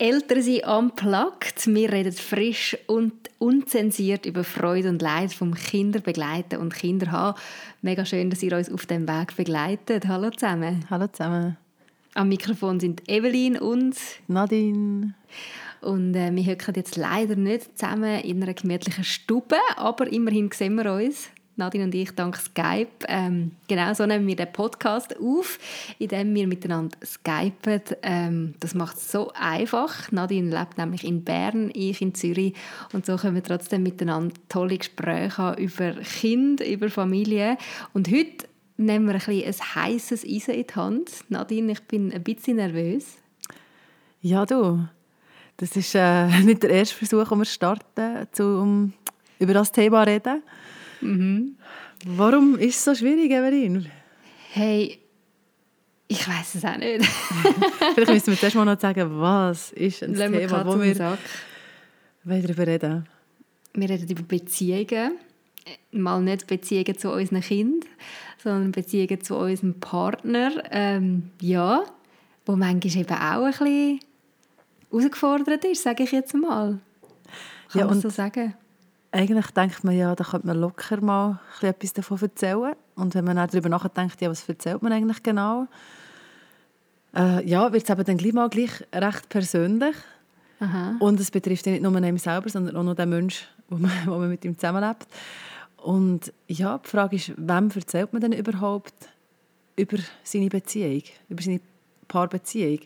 Älter sein unplugged. Wir reden frisch und unzensiert über Freude und Leid vom Kinder begleiten und Kinder haben. Mega schön, dass ihr uns auf dem Weg begleitet. Hallo zusammen. Hallo zusammen. Am Mikrofon sind Evelyn und Nadine. Und äh, wir hocken jetzt leider nicht zusammen in einer gemütlichen Stube, aber immerhin sehen wir uns. Nadine und ich dank Skype. Ähm, genau so nehmen wir den Podcast auf, indem wir miteinander skypen. Ähm, das macht es so einfach. Nadine lebt nämlich in Bern, ich in Zürich. Und so können wir trotzdem miteinander tolle Gespräche haben über Kind, über Familie. Und heute nehmen wir ein, bisschen ein heißes Eisen in die Hand. Nadine, ich bin ein bisschen nervös. Ja, du. Das ist äh, nicht der erste Versuch, den wir starten, um über das Thema zu reden. Mhm. Warum ist es so schwierig, Evelyn? Hey, ich weiß es auch nicht. Vielleicht müssen wir zuerst mal noch sagen, was ist ein Lassen Thema, wo wir Sack. darüber reden Wir reden über Beziehungen. Mal nicht Beziehungen zu unseren Kindern, sondern Beziehungen zu unserem Partner. Ähm, ja, wo manchmal eben auch ein bisschen herausgefordert ist, sage ich jetzt mal. Kann ja, man so sagen? Eigentlich denkt man ja, da könnte man locker mal etwas davon erzählen. Und wenn man auch darüber nachdenkt, ja, was erzählt man eigentlich genau, äh, ja, wird es eben dann gleich mal gleich recht persönlich. Aha. Und es betrifft ja nicht nur einen selber, sondern auch noch den Menschen, wo man, wo man mit ihm zusammenlebt. Und ja, die Frage ist, wem erzählt man denn überhaupt über seine Beziehung, über seine Paarbeziehung?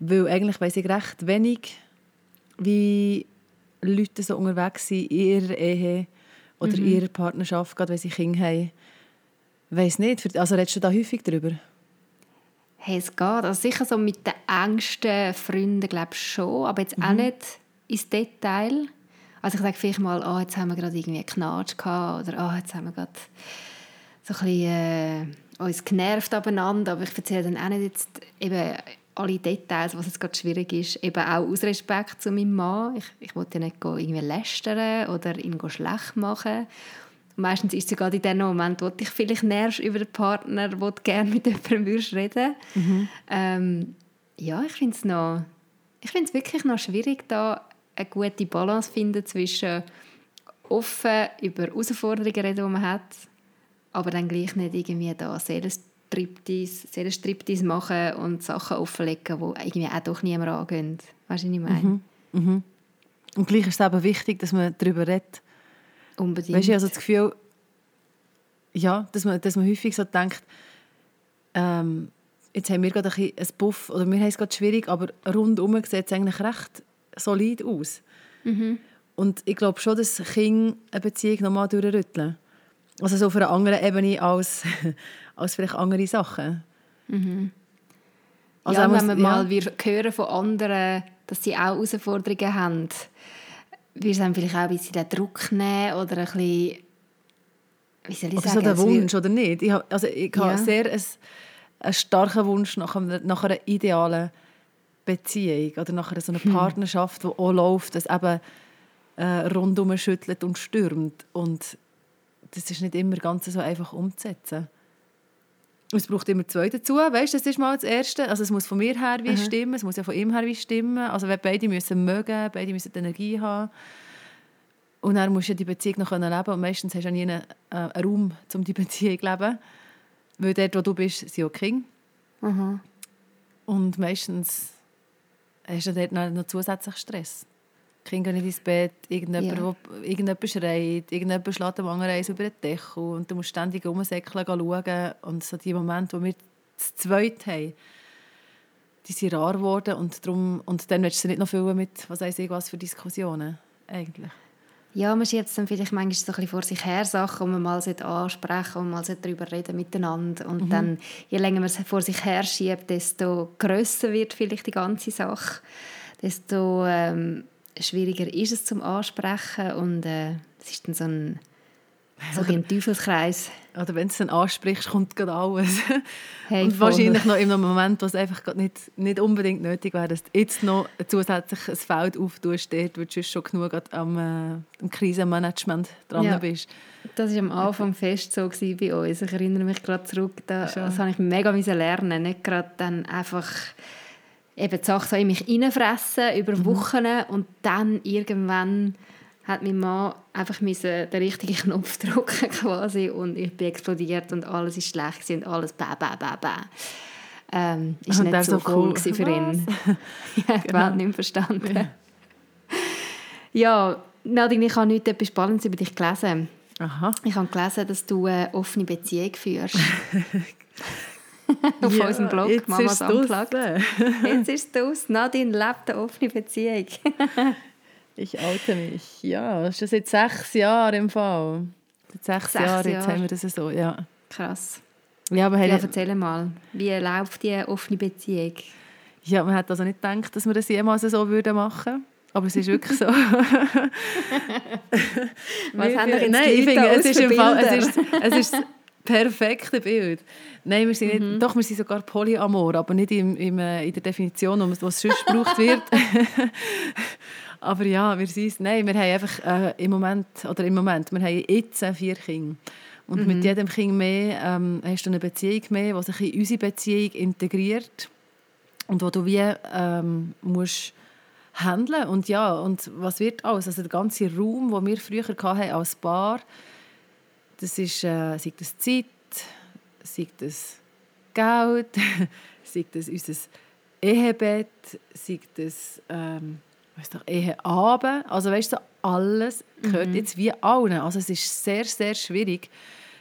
Weil eigentlich weiß ich recht wenig, wie Leute so unterwegs sind in ihrer Ehe oder mhm. in ihrer Partnerschaft, gerade wenn sie Kinder haben. Ich weiss nicht, also redest du da häufig darüber? Hey, es geht. Also sicher so mit den engsten Freunden, glaube ich schon, aber jetzt mhm. auch nicht ins Detail. Also ich sage vielleicht mal, oh, jetzt haben wir gerade irgendwie einen Knatsch gehabt oder oh, jetzt haben wir gerade so ein bisschen, äh, uns genervt abeinander, aber ich erzähle dann auch nicht jetzt eben alle Details, was jetzt gerade schwierig ist, eben auch aus Respekt zu meinem Mann. Ich, ich wollte ja nicht irgendwie lästern oder ihn schlecht machen. Und meistens ist es gerade in dem Moment, wo dich vielleicht nervst über den Partner, wo du gerne mit jemandem würdest reden mhm. ähm, Ja, ich finde es noch, ich finde es wirklich noch schwierig, da eine gute Balance zu finden zwischen offen über Herausforderungen reden, die man hat, aber dann gleich nicht irgendwie da Striptease, Striptease machen und Sachen offenlegen, die irgendwie auch doch niemand angehen. Weißt du, was ich meine? Mhm. Mhm. Und gleich ist es eben wichtig, dass man darüber redet. Unbedingt. Weißt du, also das Gefühl, ja, dass man, dass man häufig so denkt, ähm, jetzt haben wir gerade ein, ein Buff, oder wir haben es gerade schwierig, aber rundum sieht es eigentlich recht solid aus. Mhm. Und ich glaube schon, dass Kinder eine Beziehung nochmal durchrütteln. Also so auf einer anderen Ebene als, als vielleicht andere Sachen. Mhm. Also ja, wenn wir ja. mal wir hören von anderen, dass sie auch Herausforderungen haben, wir dann vielleicht auch ein bisschen den Druck nehmen oder ein bisschen, wie soll ich oder sagen? so der Wunsch, oder nicht? Ich habe, also ich ja. habe sehr einen, einen starken Wunsch nach einer, nach einer idealen Beziehung oder nach einer so einer hm. Partnerschaft, die auch läuft, dass eben äh, rundum schüttelt und stürmt. Und das ist nicht immer ganz so einfach umzusetzen. Es braucht immer zwei dazu, weißt, das ist mal das Erste. Also es muss von mir her wie mhm. stimmen, es muss ja von ihm her wie stimmen. Also beide müssen mögen, beide müssen Energie haben. Und dann musst du die Beziehung noch leben. Und meistens hast du nie einen, äh, einen Raum, um die Beziehung zu leben. Weil dort, wo du bist, sind auch Kinder. Mhm. Und meistens hast du dort noch zusätzlich Stress. Kinder gehen nicht ins Bett, irgendjemand, ja. wo, irgendjemand schreit, irgendjemand schlägt dem anderen eins über den Deckel und du musst ständig rumsäckeln, schauen. Und so die Momente, wo wir zu zweit haben, die sind rar geworden und, darum, und dann willst du nicht noch füllen mit, was weiß ich, was für Diskussionen eigentlich. Ja, man schiebt dann vielleicht manchmal so ein bisschen vor sich her Sachen, die man mal ansprechen und mal darüber reden miteinander. Und mhm. dann, je länger man es vor sich her schiebt, desto grösser wird vielleicht die ganze Sache. Desto ähm, schwieriger ist es zum Ansprechen und äh, es ist dann so ein, so ein Teufelskreis. Oder wenn du es dann ansprichst, kommt gerade alles. Hey, und wahrscheinlich noch in einem Moment, wo es einfach nicht, nicht unbedingt nötig wäre, dass du jetzt noch ein zusätzliches Feld auftust, dort, wo du schon genug am, äh, am Krisenmanagement dran ja, bist. Das war am Anfang fest so bei uns. Ich erinnere mich gerade zurück, da, das habe ich mega lernen Nicht gerade dann einfach eben die Sache so in mich reinfressen über mhm. Wochen und dann irgendwann hat mein Mann einfach den richtigen Knopf drücken quasi und ich bin explodiert und alles ist schlecht und alles bäh, bäh, bäh, bäh. Ähm, ist und nicht so cool für ihn. ich habe die Welt nicht verstanden. Ja, ja Nadine, ich habe nicht etwas Spannendes über dich gelesen. Aha. Ich habe gelesen, dass du eine offene Beziehung führst. Auf ja, unserem Blog, Mamas Unplugged. jetzt ist es aus. Nadine lebt eine offene Beziehung. ich oute mich. Ja, das ist jetzt sechs Jahre im Fall. Seit sechs, sechs Jahre, jetzt haben wir das so, ja. Krass. Ja, aber ja, erzähl mal, wie läuft die offene Beziehung? Ja, man hat also nicht gedacht, dass wir das jemals so würden machen aber es ist wirklich so. Was haben wir jetzt Nein, ich finde, es ist, im Fall, es, ist, es ist perfekte Bild. Nein, wir sind nicht, mhm. doch, wir sind sogar Polyamor, aber nicht im, im, äh, in der Definition, was sonst gebraucht wird. aber ja, wir sind Nein, wir haben einfach äh, im Moment, oder im Moment, wir haben jetzt vier Kinder. Und mhm. mit jedem Kind mehr ähm, hast du eine Beziehung mehr, die sich in unsere Beziehung integriert und wo du wie ähm, musst handeln und ja und was wird alles also der ganze Raum, wo wir früher hatten als Paar, das ist äh, sei das Zeit, sei das Geld, sei das unser Ehebett, sei das ähm, weißt du, Eheabend, also weißt du, alles gehört mhm. jetzt wie allen. Also es ist sehr, sehr schwierig,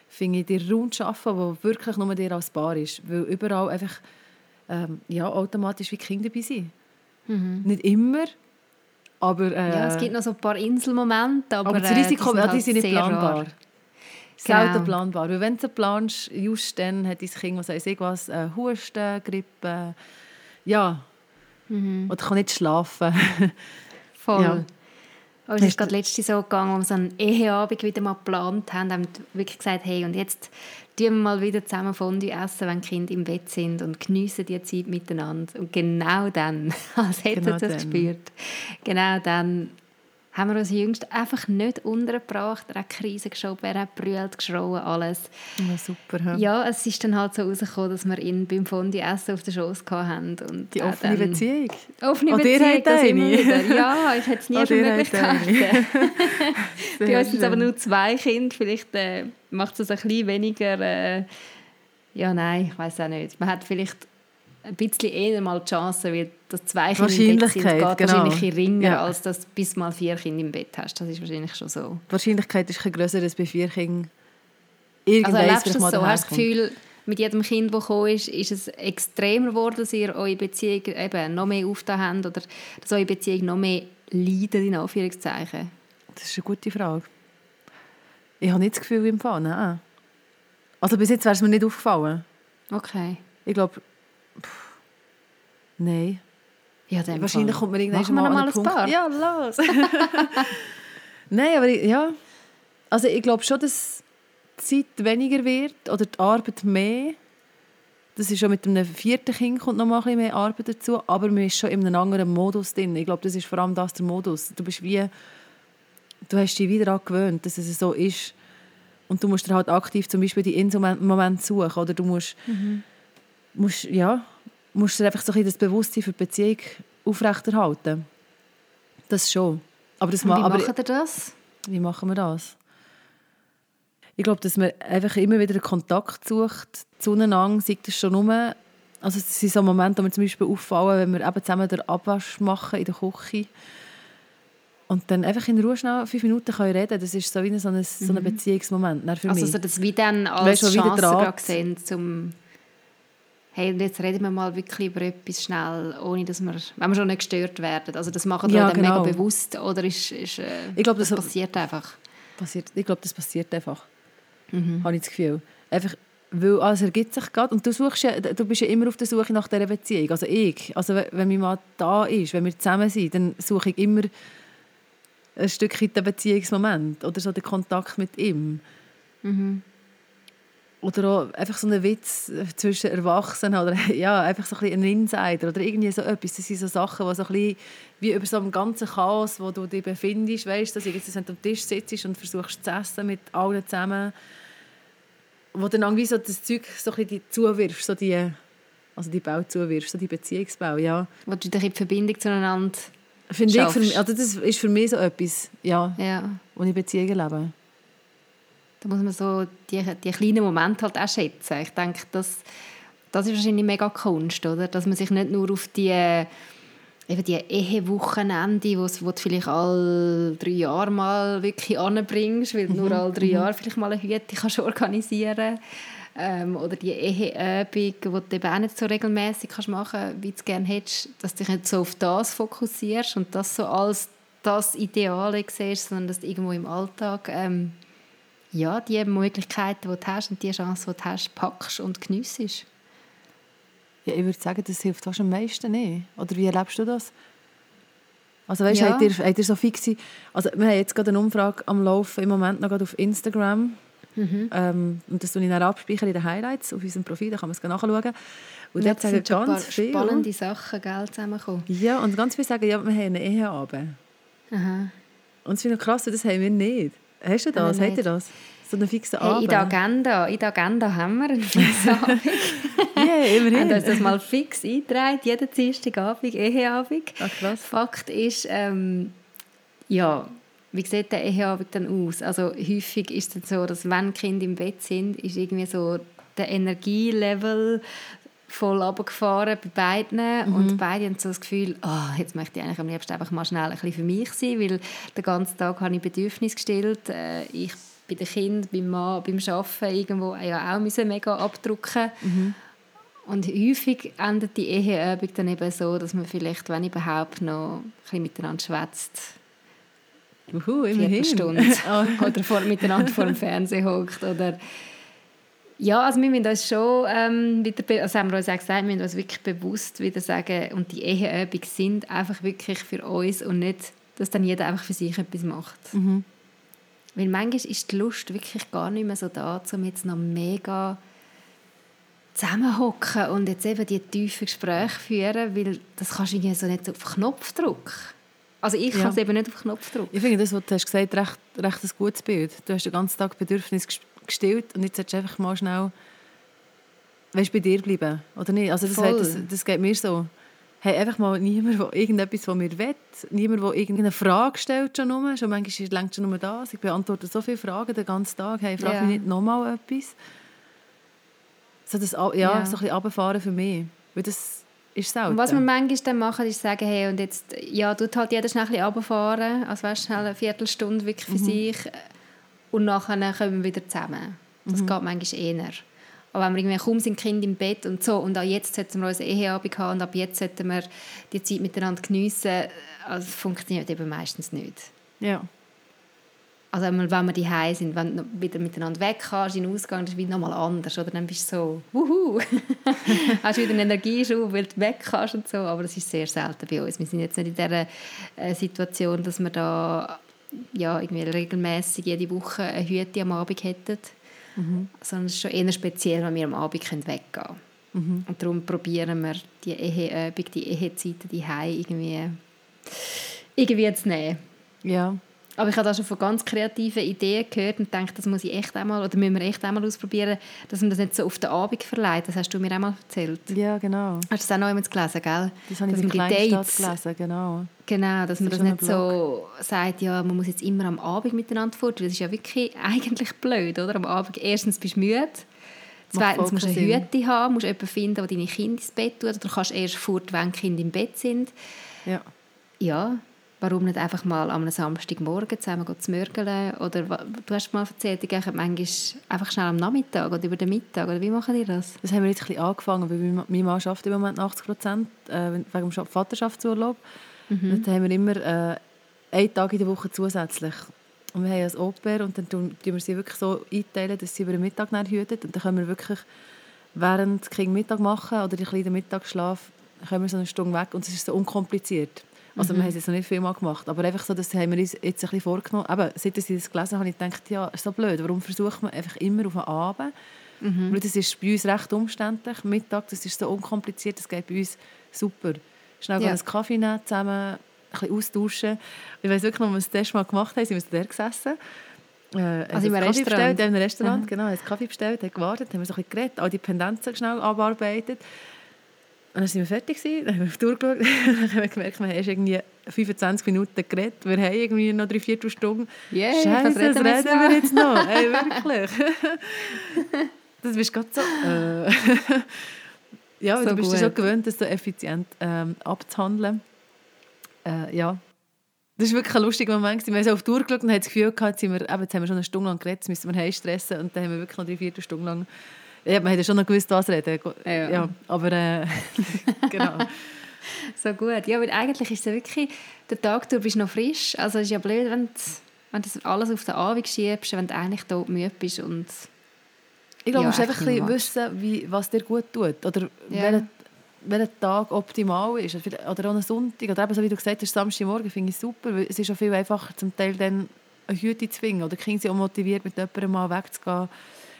finde ich, den Raum zu schaffen, wo wirklich nur dir als Paar ist, weil überall einfach ähm, ja, automatisch wie Kinder dabei sind. Mhm. Nicht immer, aber... Äh, ja, es gibt noch so ein paar Inselmomente, aber, aber das Risiko, äh, die sind, ja, die sind nicht planbar. Rar. Selten genau. planbar. Weil wenn du planst, just dann hat dein Kind, was weiß ich was, äh, Husten, Grippe, ja, mhm. oder kann nicht schlafen. Voll. Ja. Aber es ist gerade letzte so gegangen, als wir so einen Eheabend wieder mal geplant haben, haben wir wirklich gesagt, hey, und jetzt tun wir mal wieder zusammen Fondue essen, wenn die Kinder im Bett sind und geniessen die Zeit miteinander. Und genau dann, als hätten genau das gespürt, genau dann haben wir uns jüngst einfach nicht untergebracht. Er hat Krise geschoben, er hat brüllt, geschrauen, alles. Ja, super. Ja. ja, es ist dann halt so rausgekommen, dass wir ihn beim Fondue Essen auf der Schoß hatten. Und Die offene dann, Beziehung? Offene oh, Beziehung, das immer wieder. Ja, ich hätte es nie oh, für möglich gehalten. Bei uns sind es aber nur zwei Kinder. Vielleicht äh, macht es ein bisschen weniger... Äh, ja, nein, ich weiß auch nicht. Man hat vielleicht ein bisschen eher mal die Chance, weil das zwei Kinder im Bett sind, geht genau. wahrscheinlich geringer, ja. als dass du bis mal vier Kinder im Bett hast. Das ist wahrscheinlich schon so. Die Wahrscheinlichkeit ist grösser als bei vier Kindern. Also erlebst du das so? Hast du das Gefühl, mit jedem Kind, das gekommen ist, ist es extremer geworden, dass ihr eure Beziehung eben noch mehr aufgetan habt oder dass eure Beziehung noch mehr leidet, in Anführungszeichen? Das ist eine gute Frage. Ich habe nicht das Gefühl im Fall, nein. Also bis jetzt wäre es mir nicht aufgefallen. Okay. Ich glaube, Nein. Ja, Wahrscheinlich kommt man irgendwann mal, mal ein Punkt. Paar. Ja, los. Nein, aber ja. Also ich glaube schon, dass die Zeit weniger wird oder die Arbeit mehr. Das ist schon mit einem vierten Kind kommt noch mal ein bisschen mehr Arbeit dazu, aber man ist schon in einem anderen Modus drin. Ich glaube, das ist vor allem das der Modus. Du bist wie, du hast dich wieder daran gewöhnt, dass es so ist. Und du musst dir halt aktiv zum Beispiel die Inselmomente suchen oder du musst, mhm. musst ja, musst du einfach so ein das Bewusstsein für die Beziehung aufrechterhalten. Das schon. Aber das Und wie aber, macht ihr das? Wie machen wir das? Ich glaube, dass man einfach immer wieder einen Kontakt sucht zueinander, sei das schon nur, also es sind so Momente, wo wir zum Beispiel auffallen, wenn wir eben zusammen den Abwasch machen in der Küche und dann einfach in Ruhe schnell fünf Minuten können reden Das ist so wie so ein, so ein mhm. Beziehungsmoment für also, mich. Also das wie dann als weißt, Chance gesehen, um hey, und jetzt reden wir mal wirklich über etwas schnell, ohne dass wir, wenn wir schon nicht gestört werden. Also das machen wir ja, dann genau. mega bewusst oder ist, ist äh, ich glaub, das, das passiert einfach? Passiert, ich glaube, das passiert einfach. Mhm. Habe ich das Gefühl. Einfach, weil also, es ergibt sich gerade und du, suchst ja, du bist ja immer auf der Suche nach dieser Beziehung. Also ich, also wenn mein Mann da ist, wenn wir zusammen sind, dann suche ich immer ein Stückchen den Beziehungsmoment oder so den Kontakt mit ihm. Mhm. Oder auch einfach so ein Witz zwischen Erwachsenen oder ja, einfach so ein, ein Insider oder irgendwie so etwas. Das sind so Sachen, die so ein bisschen wie über so einem ganzen Chaos, wo du dich befindest, weißt, dass du jetzt am Tisch sitzt und versuchst zu essen mit allen zusammen, wo dann irgendwie so das Zeug so ein bisschen zuwirfst, so die Also die Bau zuwirfst, so die Beziehungsbau, ja. Wo du dich in Verbindung zueinander Finde ich, für also das ist für mich so etwas, ja, ja. wo ich Beziehungen lebe. Da muss man so die, die kleinen Momente halt auch schätzen. Ich denke, das, das ist wahrscheinlich mega Kunst, oder? Dass man sich nicht nur auf die eben die Ehewochenende, wo du vielleicht alle drei Jahre mal wirklich anbringst, weil du nur mhm, alle drei mhm. Jahre vielleicht mal eine Hütte kannst organisieren ähm, oder die Eheübung, die du eben auch nicht so regelmäßig kannst machen kannst, wie du es gerne hättest, dass du dich nicht so auf das fokussierst und das so als das Ideale siehst, sondern dass du irgendwo im Alltag ähm, ja, die Möglichkeiten, die du hast und die Chance, die du hast, packst und geniessest. Ja, ich würde sagen, das hilft fast am meisten nicht. Oder wie erlebst du das? Also weißt, ja. habt, ihr, habt ihr so fixe... Also wir haben jetzt gerade eine Umfrage am Laufen, im Moment noch auf Instagram. Mhm. Ähm, und das tue ich dann abspeichern in den Highlights auf unserem Profil, da kann man es nachschauen. Und dort sagen ganz viele... spannende Sachen gell, zusammenkommen. Ja, und ganz viele sagen, ja, wir haben eine Eheabend. Aha. Und das finde ich krass, das haben wir nicht. Hast du das? Habt ihr das? So einen fixen hey, Abend? In der Agenda, in der Agenda haben wir einen fixen Abend. yeah, immerhin. uns das mal fix eingetragen, jeden Dienstagabend, Eheabend. Ach, krass. Fakt ist, ähm, ja, wie sieht der Eheabend dann aus? Also häufig ist es so, dass wenn Kinder im Bett sind, ist irgendwie so der Energielevel voll runtergefahren bei beiden mhm. und beide haben so das Gefühl, oh, jetzt möchte ich eigentlich am liebsten einfach mal schnell ein bisschen für mich sein, weil den ganzen Tag habe ich Bedürfnisse gestellt. Äh, ich bei den Kindern, beim Mann, beim Arbeiten irgendwo ja auch müssen mega abdrucken mhm. Und häufig endet die Eheübung dann eben so, dass man vielleicht, wenn überhaupt, noch ein bisschen miteinander schwätzt. Uhu, immerhin. Stunde. oder vor, miteinander vor dem Fernsehen hockt. Oder ja, also wir müssen uns schon ähm, wieder, also haben wir uns auch gesagt, wir müssen uns wirklich bewusst wieder sagen, und die Eheübungen sind einfach wirklich für uns und nicht, dass dann jeder einfach für sich etwas macht. Mhm. Weil manchmal ist die Lust wirklich gar nicht mehr so da, um jetzt noch mega zusammenhocken und jetzt eben die tiefen Gespräche führen, weil das kannst du irgendwie so nicht auf Knopfdruck. Also ich ja. kann es eben nicht auf Knopfdruck. Ich finde das, was du hast gesagt hast, recht, recht ein gutes Bild. Du hast den ganzen Tag Bedürfnis gestillt und jetzt solltest du einfach mal schnell weißt, bei dir bleiben, oder nicht? Also das, das, das geht mir so hey, einfach mal niemand, der irgendetwas von mir will, niemand, der irgendeine Frage stellt schon nur, schon manchmal ist längst schon nur das, ich beantworte so viele Fragen den ganzen Tag, hey, frage ja. mich nicht nochmal etwas. So das, ja, ja. so ein bisschen runterfahren für mich, weil das ist selten. Und was wir manchmal dann machen, ist sagen, hey, und jetzt, ja, tut halt jeder schnell ein bisschen runterfahren, also weißt, schnell eine Viertelstunde wirklich für mhm. sich und nachher kommen wir wieder zusammen. Das mhm. geht manchmal eher. Aber wenn wir irgendwie kaum sind Kind im Bett und so und auch jetzt sollten wir unsere Eheabend haben und ab jetzt sollten wir die Zeit miteinander geniessen, also das funktioniert eben meistens nicht. Ja. Also wenn wir die sind, wenn du wieder miteinander weg kannst, in den Ausgang, das ist wieder nochmal anders. Oder dann bist du so, wuhu, hast wieder einen Energieschub, weil du weg kannst und so. Aber das ist sehr selten bei uns. Wir sind jetzt nicht in dieser äh, Situation, dass wir da ja, irgendwie regelmäßig jede Woche eine Hüte am Abend hätten. Mhm. Sondern es ist schon eher speziell, wenn wir am Abend weggehen können. Mhm. Und darum probieren wir die Eheübung, die Ehezeiten, die irgendwie, irgendwie zu nehmen. Ja. Aber ich habe da schon von ganz kreativen Ideen gehört und denke, das muss ich echt einmal, oder müssen wir echt einmal ausprobieren, dass man das nicht so auf den Abend verleiht. Das hast du mir einmal erzählt. Ja, genau. Hast du das auch noch einmal gelesen, gell? Das habe ich dass in der Dates, gelesen, genau. Genau, dass das man das nicht so sagt, ja, man muss jetzt immer am Abend miteinander fort. Das ist ja wirklich eigentlich blöd, oder? Am Abend erstens bist du müde, Zweitens musst du eine Hütte haben, musst jemanden finden, der deine Kinder ins Bett tut. Oder du kannst erst fort, wenn die Kinder im Bett sind. Ja. Ja, warum nicht einfach mal am Samstagmorgen zusammen zu mörgeln? Oder du hast mal erzählt, ich manchmal einfach schnell am Nachmittag oder über den Mittag. Oder wie machen die das? Das haben wir jetzt ein bisschen angefangen, weil mein Mann arbeitet im Moment 80 Prozent äh, wegen dem Vaterschaftsurlaub. Mhm. Dann haben wir immer äh, einen Tag in der Woche zusätzlich. Und wir haben ein Oper und dann tun wir sie wirklich so einteilen, dass sie über den Mittag hüten. Und dann können wir wirklich während die Mittag machen oder die kleinen Mittagsschlaf können wir so eine Stunde weg und es ist so unkompliziert. Also mhm. wir haben es jetzt noch nicht viel mal gemacht, aber einfach so, das haben wir uns jetzt ein bisschen vorgenommen. Aber seit ich das gelesen habe, habe ich gedacht, ja, ist so blöd, warum versucht man einfach immer auf den Abend? Mhm. Weil das ist bei uns recht umständlich. Mittag, das ist so unkompliziert, das geht bei uns super. Schnell ja. einen Kaffee nehmen, zusammen ein bisschen austauschen. Ich weiß wirklich noch, als wir das erste Mal gemacht haben, sind wir da gesessen. Äh, also im Restaurant? Bestellt, Restaurant, mhm. genau, haben Kaffee bestellt, haben gewartet, haben wir so ein bisschen geredet, all die Pendenzen schnell abarbeitet. Und dann sind wir fertig gewesen, dann haben wir auf die Uhr geschaut, dann haben wir gemerkt, wir haben irgendwie 25 Minuten geredet, wir haben irgendwie noch drei Viertelstunden. Yeah, Scheiße, was reden was wir jetzt reden wir noch? jetzt noch? Ey, wirklich. das bist gerade so... Äh. ja, So du bist gut. schon gewöhnt, das so effizient ähm, abzuhandeln. Äh, ja. Das war wirklich ein lustiger Moment. Wir haben so auf die Uhr geschaut und haben das Gefühl gehabt, jetzt, sind wir, eben, jetzt haben wir schon eine Stunde lang geredet, jetzt müssen wir heim stressen. Und dann haben wir wirklich noch drei, vier Stunden lang... Ja, man hätte schon noch gewusst, was reden. Ja. ja aber äh, genau. So gut. Ja, weil eigentlich ist es wirklich, der Tag durch bist noch frisch. Also es ist ja blöd, wenn du, wenn du alles auf den Abend schiebst, wenn du eigentlich tot müde bist und Ich glaube, Ja, du musst einfach ein wissen, wie, was dir gut tut. Oder Ja. welcher, welcher Tag optimal ist. Oder auch ein Sonntag. Oder eben, so wie du gesagt hast, Samstagmorgen finde ich super. Weil es ist auch viel einfacher, zum Teil dann eine Hüte zu finden. Oder die Kinder sind auch motiviert, mit jemandem mal wegzugehen.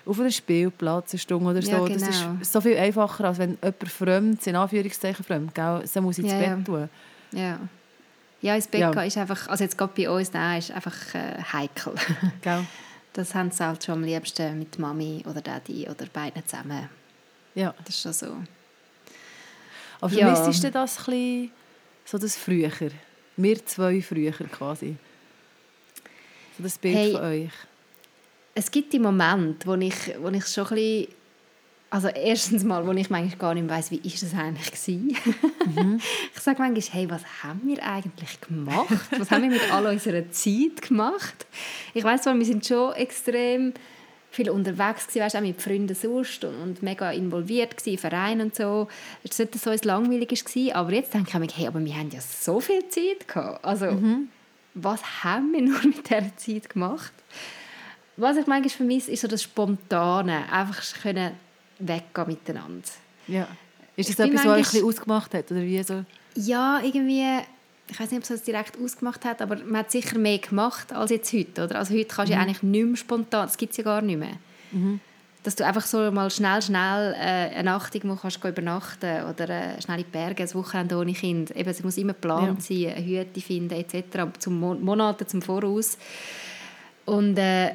Auf einen Spielplatz, eine Stunde oder so. Ja, Das genau. ist so viel einfacher, als wenn jemand fremd, in Anführungszeichen fremd, gell, so muss ich ins Ja, Bett tun. ja. Ja, ins Bett gehen ist einfach, also jetzt gerade bei uns, da ist einfach äh, heikel. Gell? Das haben sie halt schon am liebsten mit Mami oder Daddy oder beiden zusammen. Ja. Das ist schon so. Aber Ja. vermisst du das ein so das früher? Wir zwei früher quasi. So das Bild Hey. von euch. Es gibt die Momente, wo ich, wo ich schon ein bisschen, also erstens mal, wo ich manchmal gar nicht weiss, wie ist das eigentlich gewesen. Ich sage manchmal, hey, was haben wir eigentlich gemacht? Was haben wir mit all unserer Zeit gemacht? Ich weiss zwar, wir sind schon extrem viel unterwegs gewesen, weißt, auch mit Freunden sonst und, und mega involviert gewesen, Verein und so. Es war nicht so etwas Langweiliges, gewesen, aber jetzt denke ich mir, hey, aber wir haben ja so viel Zeit gehabt. Also, was haben wir nur mit dieser Zeit gemacht? Was ich manchmal vermisse, ist so das Spontane, einfach können weggehen miteinander. Ja. Ist Ich das bin etwas, was euch ein manchmal- bisschen ausgemacht hat? Oder wie so? Ja, irgendwie, ich weiß nicht, ob es das direkt ausgemacht hat, aber man hat sicher mehr gemacht als jetzt heute, oder? Also heute kannst du ja eigentlich nicht mehr spontan, das gibt es ja gar nicht mehr. Dass du einfach so mal schnell, schnell äh, eine Nacht irgendwo kannst übernachten oder äh, schnell in die Berge, ein Wochenende ohne Kind. Eben, es muss immer geplant sein, eine Hütte finden etc. zum Mon Monate zum Voraus. Und äh,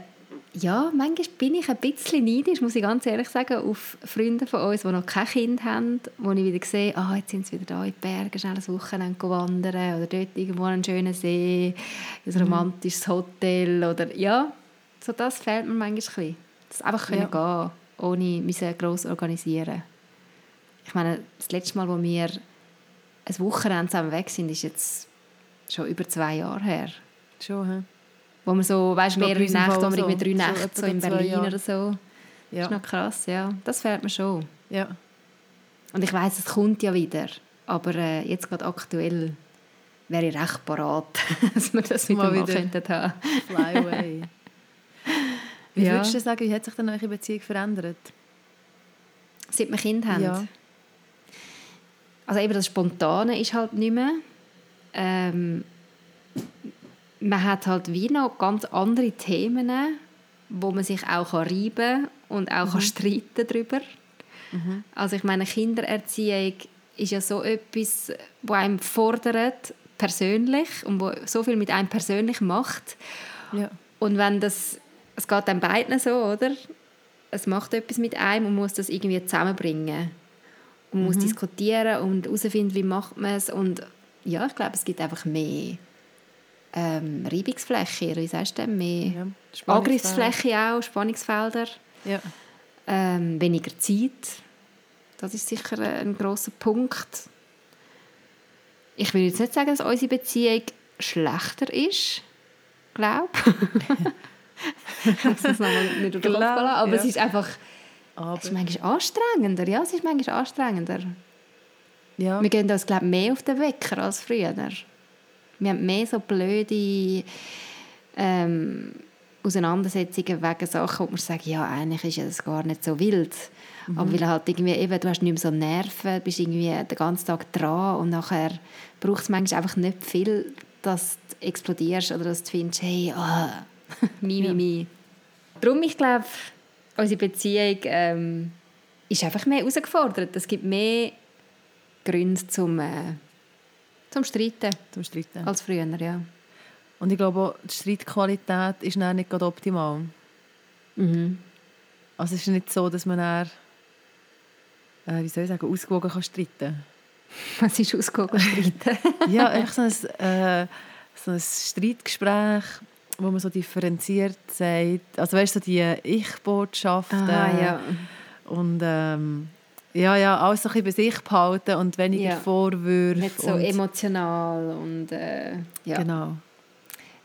ja, manchmal bin ich ein bisschen neidisch, muss ich ganz ehrlich sagen, auf Freunde von uns, die noch kein Kind haben, wo ich wieder sehe, ah, jetzt sind sie wieder da in die Berge, schnell ein Wochenende wandern oder dort irgendwo an einen schönen See, ein romantisches Hotel oder ja, so das fehlt mir manchmal ein bisschen. Das einfach können gehen, ohne müssen gross organisieren. Ich meine, das letzte Mal, wo wir ein Wochenende zusammen weg sind, ist jetzt schon über zwei Jahre her. Schon, hä? Wo wir so, weißt, mehrere Nächte, wo irgendwie so. drei So Nächte so etwa in Berlin Jahre. oder so. Das Ja. ist noch krass, ja. Das fehlt mir schon. ja. Und ich weiß, es kommt ja wieder. Aber äh, jetzt gerade aktuell wäre ich recht parat, dass wir das wieder Mal mal, wieder. könnten haben. Fly away. Wie Ja. würdest du sagen, wie hat sich denn eure Beziehung verändert? Seit wir Kind haben. Ja. Also eben das Spontane ist halt nicht mehr. Ähm, man hat halt wie noch ganz andere Themen, wo man sich auch reiben kann und auch kann streiten darüber. Also ich meine, Kindererziehung ist ja so etwas, wo einem fordert, persönlich und wo so viel mit einem persönlich macht. Ja. Und wenn das, es geht dann beiden so, oder? Es macht etwas mit einem und muss das irgendwie zusammenbringen. Und muss diskutieren und herausfinden, wie macht man es. Und ja, ich glaube, es gibt einfach mehr ähm, Reibungsfläche, oder wie sagst du denn? Mehr Ja. Angriffsfläche auch, Spannungsfelder. Ja. Ähm, weniger Zeit. Das ist sicher ein großer Punkt. Ich will jetzt nicht sagen, dass unsere Beziehung schlechter ist. Glaube. ich habe es nochmal nicht durch den Kopf gelassen, aber ja. es ist einfach Aber, es ist manchmal anstrengender. Ja, es ist manchmal anstrengender. ja. Wir gehen uns, glaube ich, mehr auf den Wecker als früher. Wir haben mehr so blöde ähm, Auseinandersetzungen wegen Sachen, wo man sagt, ja, eigentlich ist das gar nicht so wild. Aber weil halt irgendwie eben, du hast nicht mehr so Nerven, bist irgendwie den ganzen Tag dran und nachher braucht es manchmal einfach nicht viel, dass du explodierst oder dass du findest, hey, ah, mi, mi, mi. Darum, ich glaube, unsere Beziehung ähm, ist einfach mehr herausgefordert. Es gibt mehr Gründe zum, äh, zum Streiten Zum Streiten. als früher, ja. Und ich glaube auch, die Streitqualität ist dann nicht gerade optimal. Mhm. Also es ist nicht so, dass man dann äh, wie soll ich sagen, ausgewogen kann streiten Was ist ausgewogen streiten? ja, echt so ein, äh, so ein Streitgespräch, wo man so differenziert sagt, also weißt du, so die Ich-Botschaften ja. und ähm, ja, ja, alles so ein bisschen bei sich behalten und weniger ja. Vorwürfe. Nicht so und, emotional und äh, ja. Genau.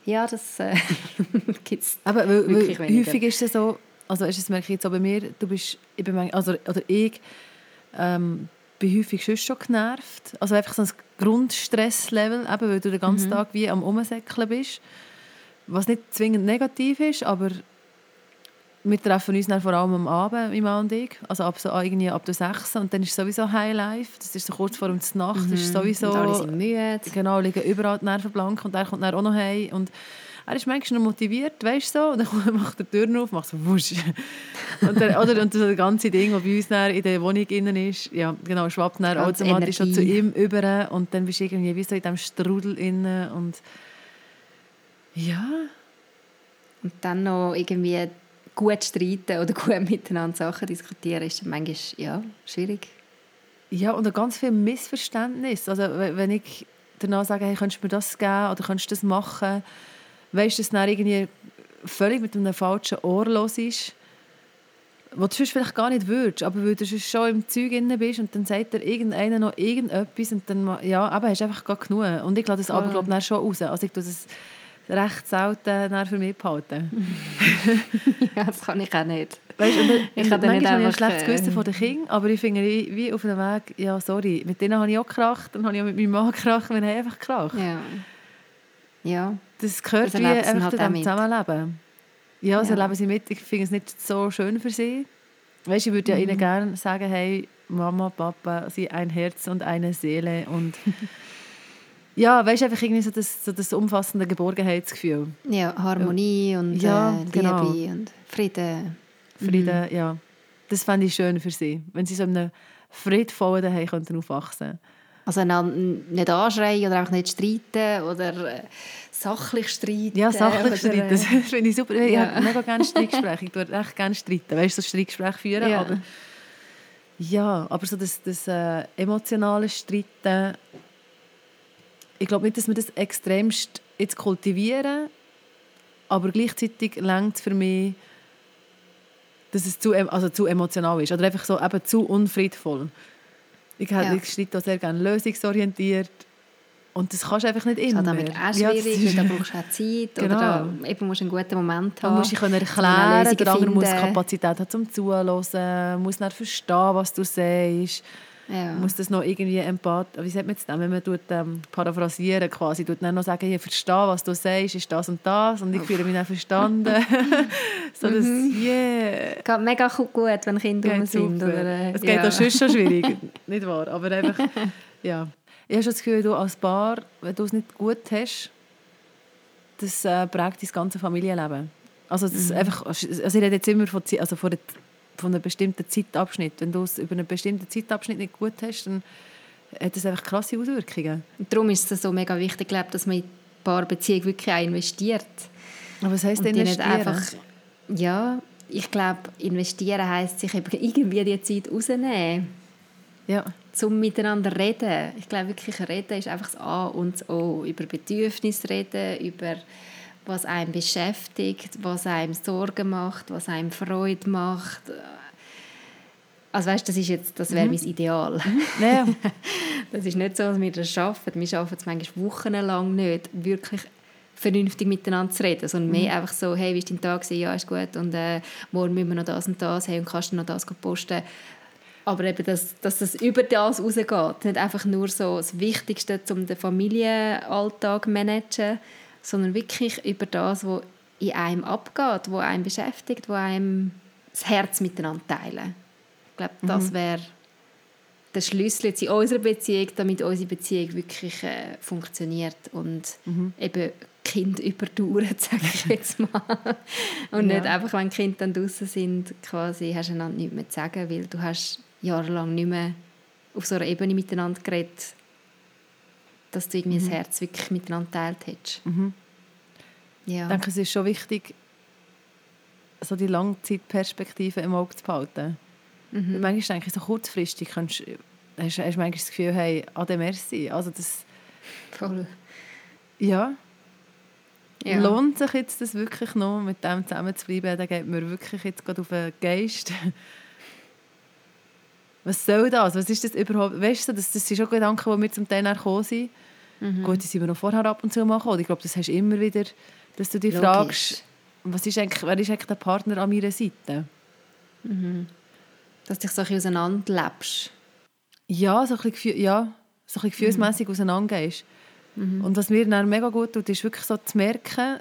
Ja, das äh, gibt es Aber weil, weil häufig ist es so, also ist es merke ich jetzt auch bei mir, du bist, ich bin, also, oder ich ähm, bin häufig schon, schon genervt. Also einfach so ein Grundstresslevel, eben, weil du den ganzen mhm. Tag wie am Umsäckeln bist. Was nicht zwingend negativ ist, aber wir treffen uns dann vor allem am Abend, mein Mann und ich, also ab, so irgendwie ab der 6 und dann ist sowieso Highlife, das ist so kurz vor der Nacht, mhm. das ist sowieso... Und alle sind müde. Genau, liegen überall die Nerven blank und er kommt dann auch noch heim. Und er ist manchmal noch motiviert, weißt du, so, und dann macht er die Tür auf, macht so wusch. und, der, oder, und das ganze Ding, das bei uns in der Wohnung innen ist, ja, genau, schwappt dann automatisch schon zu ihm über. Und dann bist du irgendwie wie so in diesem Strudel innen. Und ja... Und dann noch irgendwie gut streiten oder gut miteinander Sachen diskutieren, ist manchmal ja, schwierig. Ja, und ganz viel Missverständnis. Also wenn ich danach sage, hey, könntest du mir das geben oder könntest du das machen, weißt du, dass dann irgendwie völlig mit einem falschen Ohr los ist, was du sonst vielleicht gar nicht würdest, aber weil du schon im Zeug drin bist und dann sagt dir irgendeiner noch irgendetwas und dann, ja, aber hast du einfach gar genug. Und ich lasse das aber, glaube ich, schon raus. Also ich tue das recht selten für mich behalten. ja, das kann ich auch nicht. Weißt, und, ich habe nicht einfach... ein schlechtes Gewissen von den Kindern, aber ich finde, wie auf dem Weg, ja, sorry, mit denen habe ich auch gekracht, dann habe ich auch mit meinem Mann gekracht, wir haben einfach gekracht. Ja. ja. Das gehört wie einfach halt zu dem Zusammenleben. Ja, sie ja. leben sie mit. Ich finde es nicht so schön für sie. Weißt, ich würde ja mhm. ihnen gerne sagen, hey, Mama, Papa, sie ein Herz und eine Seele und ja, weißt du, einfach irgendwie so das, so das umfassende Geborgenheitsgefühl. Ja, Harmonie und ja, äh, Liebe genau. und Frieden. Frieden, mhm. ja. Das fände ich schön für sie, wenn sie so in einem friedvollen Daheim könnten aufwachsen Also nicht anschreien oder einfach nicht streiten oder äh, sachlich streiten. Ja, sachlich streiten, das finde ich super. Ja. Ich habe mega gerne Streitgespräche, ich würde echt gerne streiten, weißt du, so Streitgespräche führen, ja. aber ja, aber so das, das äh, emotionale Streiten ich glaube nicht, dass wir das extremst jetzt kultivieren, aber gleichzeitig längt es für mich, dass es zu, also zu emotional ist oder einfach so eben zu unfriedvoll. Ich, ja. ich schreibe sehr gerne lösungsorientiert und das kannst du einfach nicht immer. Das ist auch schwierig, ja, da brauchst du auch Zeit genau. oder da, eben musst du einen guten Moment haben. Man muss dich erklären, der andere muss Kapazität haben zum Zuhören, muss nicht verstehen, was du sagst. Ja. muss das noch irgendwie empath, wie sagt man jetzt wenn man tut, ähm, paraphrasieren quasi, tut dann noch sagen, ich verstehe, was du sagst, ist das und das und ich fühle mich dann verstanden. so das, mhm. yeah. Geht mega gut, wenn Kinder rum sind. Oder, äh, es geht ja. auch schon schwierig, nicht wahr, aber einfach, ja. Ich habe schon das Gefühl, du als Paar, wenn du es nicht gut hast, das äh, prägt dein ganze Familienleben. Also, das mhm. einfach, also ich rede jetzt immer von, also von der von einem bestimmten Zeitabschnitt. Wenn du es über einen bestimmten Zeitabschnitt nicht gut hast, dann hat das einfach krasse Auswirkungen. Und darum ist es so mega wichtig, dass man in Paarbeziehung wirklich auch investiert. Aber was heisst investieren? Einfach, ja, ich glaube, investieren heisst sich eben irgendwie die Zeit rausnehmen. Ja. Zum miteinander reden. Ich glaube wirklich, reden ist einfach das A und das O. Über Bedürfnisse reden, über was einem beschäftigt, was einem Sorgen macht, was einem Freude macht. Also weißt, das ist jetzt, das wäre mhm. mein Ideal. Mhm. Ja. das ist nicht so, dass wir das schaffen. Wir schaffen es manchmal wochenlang nicht, wirklich vernünftig miteinander zu reden, sondern mhm. mehr einfach so, hey, wie war dein Tag? Ja, ist gut. Und äh, morgen müssen wir noch das und das, hey, und kannst du noch das posten? Aber eben, dass, dass das über das rausgeht. Nicht einfach nur so das Wichtigste, um den Familienalltag zu managen, sondern wirklich über das, was in einem abgeht, was einem beschäftigt, was einem das Herz miteinander teilen. Ich glaube, das mhm. wäre der Schlüssel in unserer Beziehung, damit unsere Beziehung wirklich äh, funktioniert und mhm. eben Kind überdauert, sage ich jetzt mal. und ja. nicht einfach, wenn Kinder dann draußen sind, quasi hast du einander nichts mehr zu sagen, weil du hast jahrelang nicht mehr auf so einer Ebene miteinander geredet, dass du irgendwie mhm. das Herz wirklich miteinander teilt hättest. Mhm. Ja. Ich denke, es ist schon wichtig, so die Langzeitperspektive im Auge zu behalten. Mhm. Manchmal denke ich, so kurzfristig kannst, hast, du manchmal das Gefühl, hey, ade merci. Also das... Voll. Ja. ja. Lohnt sich jetzt das wirklich noch, mit dem zusammen zu bleiben? Da geht mir wirklich jetzt gerade auf den Geist. Was soll das? Was ist das überhaupt? Weißt du, das, das sind schon Gedanken, die mir zum Teil gekommen sind. Mhm. Gut, die sind wir noch vorher ab und zu machen. Ich glaube, das hast du immer wieder, dass du dich Logisch. fragst, was ist eigentlich, wer ist eigentlich der Partner an meiner Seite? Mhm. Dass du dich so ein bisschen auseinanderlebst. Ja, so ein bisschen, ja, so ein bisschen gefühlsmässig mhm. auseinandergehst. Mhm. Und was mir dann mega gut tut, ist wirklich so zu merken,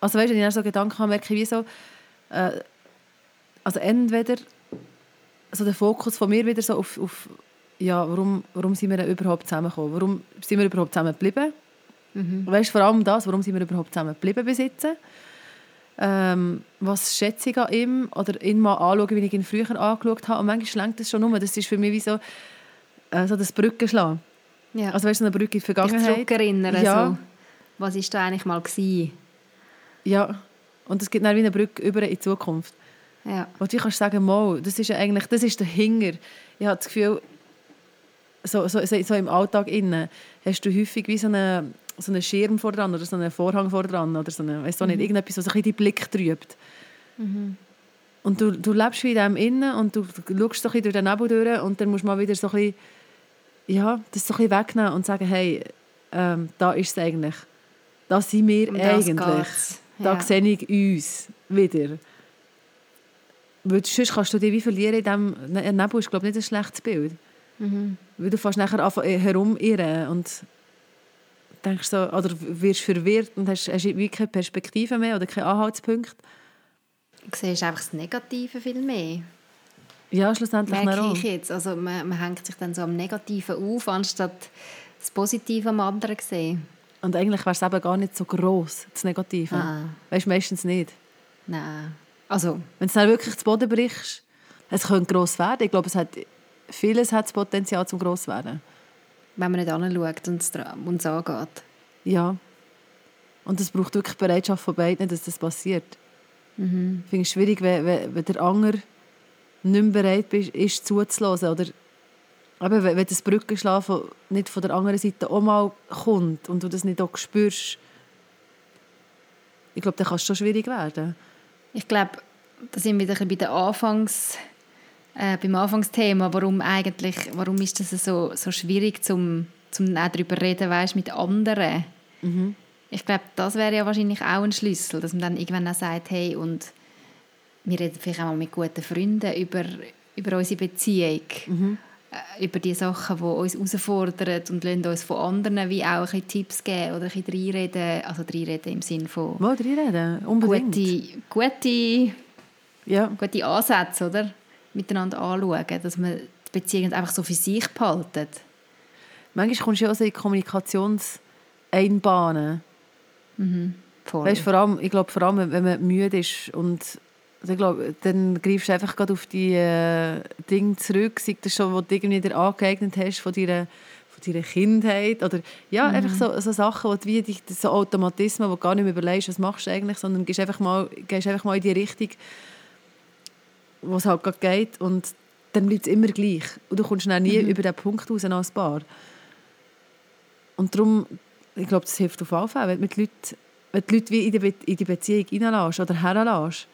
also weißt du, wenn ich so Gedanken habe, merke ich wie so, äh, also entweder so der Fokus von mir wieder so auf, auf ja, warum, warum sind wir denn überhaupt zusammengekommen? Warum sind wir überhaupt zusammen geblieben? Mhm. Weißt vor allem das, warum sind wir überhaupt zusammen geblieben besitzen? Ähm, was schätze ich an ihm? Oder ihn mal anschauen, wie ich ihn früher angeschaut habe. Und manchmal lenkt das schon um. Das ist für mich wie so, äh, so das Brückenschlagen. Ja. Also weißt du, so eine Brücke in die Vergangenheit. Dich erinnern, ja. so. was war da eigentlich mal gewesen? Ja, und es gibt dann wie eine Brücke über in die Zukunft. Ja. Und du kannst sagen, Mo, das ist ja eigentlich, das ist der Hinger. Ich habe das Gefühl, so, so, so im Alltag innen hast du häufig wie so einen, so einen Schirm vor dran oder so einen Vorhang vor dran oder so eine, weißt du mhm. nicht, irgendetwas, was ein deinen Blick trübt. Mhm. Und du, du lebst wie in dem innen und du, schaust so ein durch den Nebel durch und dann musst du mal wieder so ein bisschen, ja, das so ein bisschen wegnehmen und sagen, hey, ähm, da ist es eigentlich. Da sind wir eigentlich. Da ja. sehe ich uns wieder. Weil sonst kannst du dich wie verlieren in diesem Nebel, ist glaube ich nicht ein schlechtes Bild. Mhm. Weil du fährst nachher äh, herumirren und denkst so, oder wirst verwirrt und hast, hast wie keine Perspektive mehr oder keinen Anhaltspunkt. Du siehst einfach das Negative viel mehr. Ja, schlussendlich Merke ich jetzt. Also man, man hängt sich dann so am Negativen auf, anstatt das Positive am anderen zu sehen. Und eigentlich wäre es eben gar nicht so gross, das Negative. Ah. Weißt du, meistens nicht. Nein. Also. Wenn du dann wirklich zu Boden brichst, es könnte gross werden. Ich glaube, es hat, vieles hat das Potenzial zum gross werden. Wenn man nicht anschaut und es angeht. Ja. Und es braucht wirklich Bereitschaft von beiden, dass das passiert. Mhm. Ich finde es schwierig, wenn, wenn, der Anger nicht mehr bereit ist, ist zuzulassen. Oder eben, wenn, wenn das Brückenschlafen nicht von der anderen Seite auch mal kommt und du das nicht auch spürst, ich glaube, dann kann es schon schwierig werden. Ich glaube, da sind wir wieder bei der Anfangs, äh, beim Anfangsthema. Warum eigentlich, warum ist das so, so schwierig, zum, zum auch darüber reden, weißt, mit anderen? Mhm. Ich glaube, das wäre ja wahrscheinlich auch ein Schlüssel, dass man dann irgendwann auch sagt, hey, und wir reden vielleicht auch mal mit guten Freunden über, über unsere Beziehung. Mhm über die Sachen, die uns herausfordern und lassen uns von anderen wie auch ein bisschen Tipps geben oder ein bisschen reinreden. Also reinreden im Sinne von... Mal reinreden, unbedingt. Gute, gute, ja. gute Ansätze, oder? Miteinander anschauen, dass man die Beziehung einfach so für sich behalten. Manchmal kommst du ja auch so in Kommunikationseinbahnen. Mhm, voll. Weißt, vor allem, ich glaube, vor allem, wenn man müde ist und also ich glaube, dann greifst du einfach gerade auf die äh, Dinge zurück, sei das schon, was du irgendwie dir angeeignet hast von deiner, von deiner Kindheit oder ja, mhm. einfach so, so Sachen, wo du wie dich, so Automatismen, wo du gar nicht mehr überlegst, was machst du eigentlich, sondern gehst einfach mal, gehst einfach mal in die Richtung, wo es halt gerade geht und dann bleibt es immer gleich und du kommst dann nie mhm. über den Punkt raus als Paar. Und darum, ich glaube, das hilft auf jeden Fall, wenn du die Leute, wenn die Leute wie in die, Be in die Beziehung reinlässt oder herlässt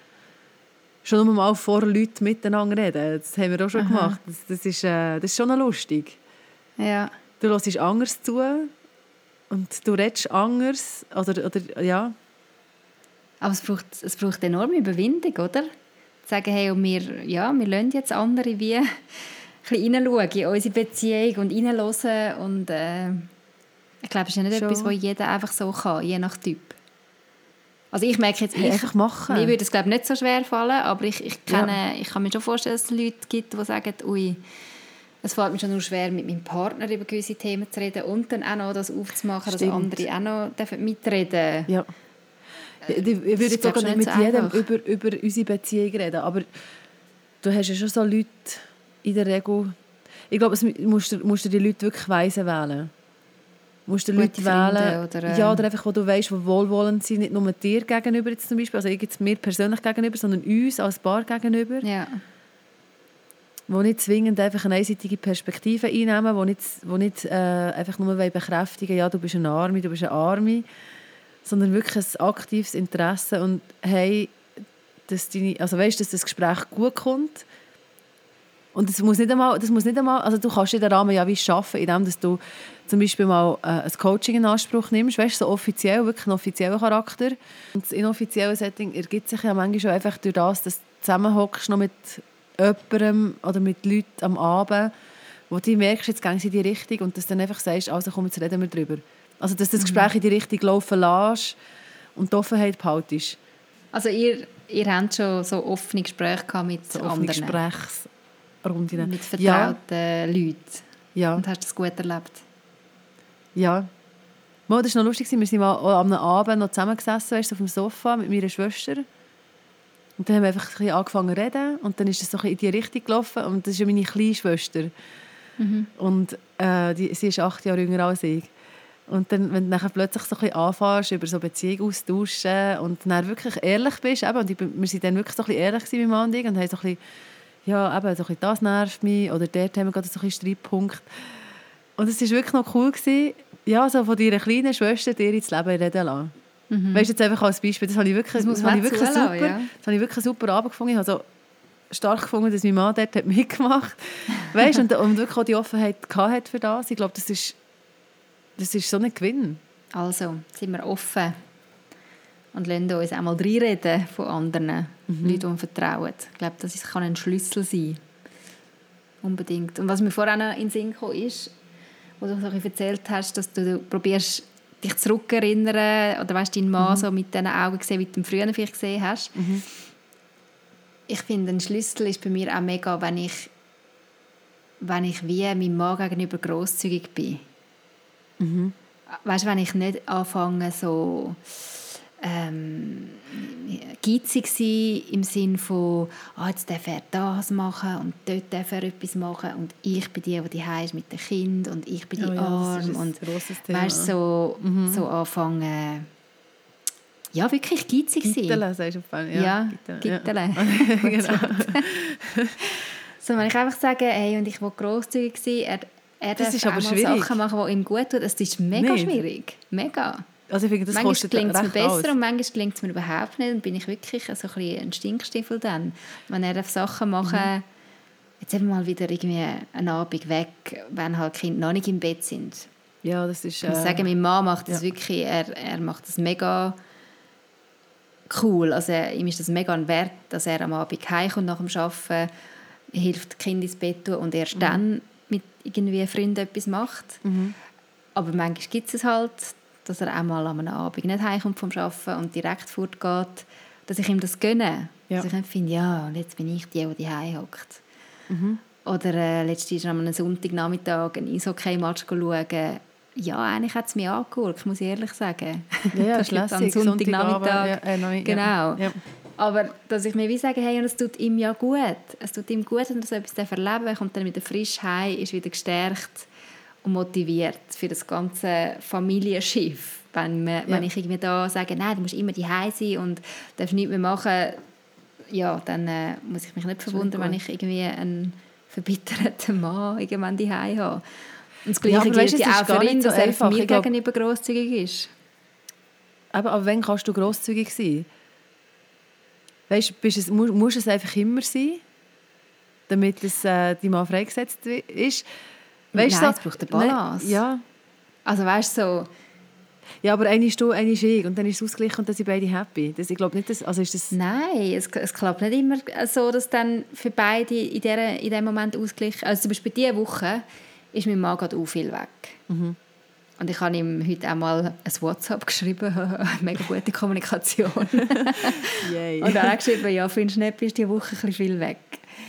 schon mal vor Leuten miteinander reden. Das haben wir auch schon Aha. gemacht. Das, das, ist, äh, das ist schon lustig. Ja. Du hörst anders zu und du redest anders. Oder, oder, ja. Aber es braucht, es braucht enorme Überwindung, oder? Zu sagen, hey, und wir, ja, wir lassen jetzt andere wie ein bisschen reinschauen in unsere Beziehung und reinhören. Und äh, ich glaube, es ist ja nicht schon. etwas, was jeder einfach so kann, je nach Typ. Also ich merke jetzt, ich, einfach machen. mir würde es glaube nicht so schwer fallen, aber ich, ich, kenne, ja. ich kann mir schon vorstellen, dass es Leute gibt, die sagen, ui, es fällt mir schon nur schwer, mit meinem Partner über gewisse Themen zu reden und dann auch noch das aufzumachen, Stimmt. dass andere auch noch mitreden Ja. Ich, ich würde jetzt sogar nicht mit so jedem über, über unsere Beziehung reden, aber du hast ja schon so Leute in der Regel, ich glaube, du musst, musst du die Leute wirklich weise wählen musst du Leute wählen, oder, äh... ja, oder einfach, wo du weißt, die wohlwollend sind, nicht nur dir gegenüber jetzt zum Beispiel, also jetzt mir persönlich gegenüber, sondern uns als Paar gegenüber. Ja. wo nicht zwingend einfach eine einseitige Perspektive einnehmen, wo nicht, wo nicht äh, einfach nur bekräftigen ja, du bist eine Arme, du bist eine Arme, sondern wirklich ein aktives Interesse und hey, dass, deine, also weißt, dass das Gespräch gut kommt. Und das muss nicht einmal, das muss nicht einmal also du kannst in den Rahmen ja wie schaffen, indem dass du zum Beispiel mal äh, ein Coaching in Anspruch nimmst, weißt, so offiziell, wirklich einen offiziellen Charakter. Und das inoffizielle Setting ergibt sich ja manchmal schon einfach durch das, dass du zusammenhockst noch mit jemandem oder mit Leuten am Abend, wo du merkst, jetzt gehen sie in die Richtung und dass du dann einfach sagst, also komm, jetzt reden wir darüber. Also dass du das mhm. Gespräch in die Richtung laufen lässt und die Offenheit behaltest. Also ihr, ihr habt schon so offene Gespräche mit so anderen? Gesprächsrunden. Mit vertrauten ja. Leuten? Ja. Und hast das gut erlebt? Ja. Mal, das war noch lustig. Wir sind mal am Abend noch zusammengesessen weißt, auf dem Sofa mit meiner Schwester. Und dann haben wir einfach ein angefangen zu reden. Und dann ist es so in die Richtung gelaufen. Und das ist ja meine kleine Schwester. Mhm. Und äh, die, sie ist acht Jahre jünger als ich. Und dann, wenn du dann plötzlich so ein anfängst, über so Beziehungen austauschen und dann wirklich ehrlich bist, eben, und ich, wir waren dann wirklich so ein ehrlich mit meinem Mann und haben so ein bisschen, ja, eben, so ein das nervt mich, oder dort haben wir gerade so ein Streitpunkt. Und es war wirklich noch cool, gewesen, ja, so von deiner kleinen Schwester dir ins Leben reden lassen. Mhm. Weißt du, jetzt einfach als Beispiel, das habe ich wirklich, das, das habe ich wirklich super, ja. das habe ich wirklich super Abend gefunden. Ich habe so stark gefunden, dass mein Mann dort hat mitgemacht hat. und, und wirklich auch die Offenheit hat für das. Ich glaube, das ist, das ist so ein Gewinn. Also, sind wir offen und lassen uns auch mal reinreden von anderen mhm. Leuten, die uns vertrauen. Ich glaube, das kann ein Schlüssel sein. Unbedingt. Und was mir vorhin noch in den Sinn kam, ist, wo du so erzählt hast, dass du probierst, dich zurückerinnern oder weißt, deinen Mann mhm. so mit diesen Augen gesehen, wie du ihn früher vielleicht gesehen hast. Mhm. Ich finde, ein Schlüssel ist bei mir auch mega, wenn ich, wenn ich wie meinem Mann gegenüber grosszügig bin. Mhm. Weißt, wenn ich nicht anfange so ähm, geizig sein im Sinne von, oh, jetzt darf er das machen und dort darf er etwas machen und ich bin die, die die ist mit dem Kind und ich bin die oh ja, Arm und weißt, so, mhm. so anfangen ja, wirklich geizig sein. Gittele, sagst du auf Ja, ja Gittele. Ja. genau. so, wenn ich einfach sage, hey, und ich will grosszügig sein, er, er das darf ist aber schwierig. Sachen machen, die ihm gut tun, das ist mega Nicht. schwierig. Mega. Also finde, das manchmal gelingt es mir besser aus. und manchmal gelingt es mir überhaupt nicht. Dann bin ich wirklich so ein, ein Stinkstiefel dann. Wenn er Sachen machen mhm. jetzt eben mal wieder irgendwie einen Abend weg, wenn halt Kinder noch nicht im Bett sind. Ja, das ist... Ich muss äh, sagen, mein Mann macht das ja. wirklich, er, er macht das mega cool. Also ihm ist das mega ein Wert, dass er am Abend heimkommt nach dem Arbeiten, hilft Kind ins Bett tun und erst mhm. dann mit irgendwie Freunden etwas macht. Mhm. Aber manchmal gibt es halt, dass er auch mal am Abend nicht heimkommt vom Arbeiten und direkt fortgeht, dass ich ihm das gönne. Ja. Dass ich finde, ja, und jetzt bin ich die, die heimhockt. Mhm. Oder äh, letztens am Sonntagnachmittag ein Eishockey-Match schauen. Ja, eigentlich hat es mich angehört, muss ich ehrlich sagen. Ja, das ist am Sonntagnachmittag. Ja, äh, genau. Ja. Aber dass ich mir wie sage, hey, und es tut ihm ja gut. Es tut ihm gut, wenn er so etwas erleben kommt dann wieder frisch heim, ist wieder gestärkt und motiviert für das ganze Familienschiff. Wenn, man, ja. wenn ich irgendwie da sage, nein, du musst immer die sein und darfst nichts mehr machen, ja, dann äh, muss ich mich nicht verwundern, wenn ich irgendwie einen verbitterten Mann irgendwann die habe. Und das Gleiche ja, gilt ja auch für ihn, dass er so mir gegenüber grosszügig ist. Aber, aber wann kannst du grosszügig sein? Weißt, es, muss, muss es einfach immer sein, damit es, äh, die Mann freigesetzt ist? Weißt, Nein, so, es braucht eine Balance. Ja. Also weißt so... Ja, aber eine ist du, eine ist ich und dann ist es ausgeglichen und dann sind beide happy. Das, ich glaube nicht, dass, also ist das... Nein, es, es klappt nicht immer so, dass dann für beide in, der, in dem Moment ausgeglichen... Also zum Beispiel diese Woche ist mein Mann gerade auch viel weg. Mhm. Und ich habe ihm heute auch mal ein WhatsApp geschrieben, mega gute Kommunikation. und er hat geschrieben, ja, findest du nicht, bist diese Woche ein bisschen viel weg.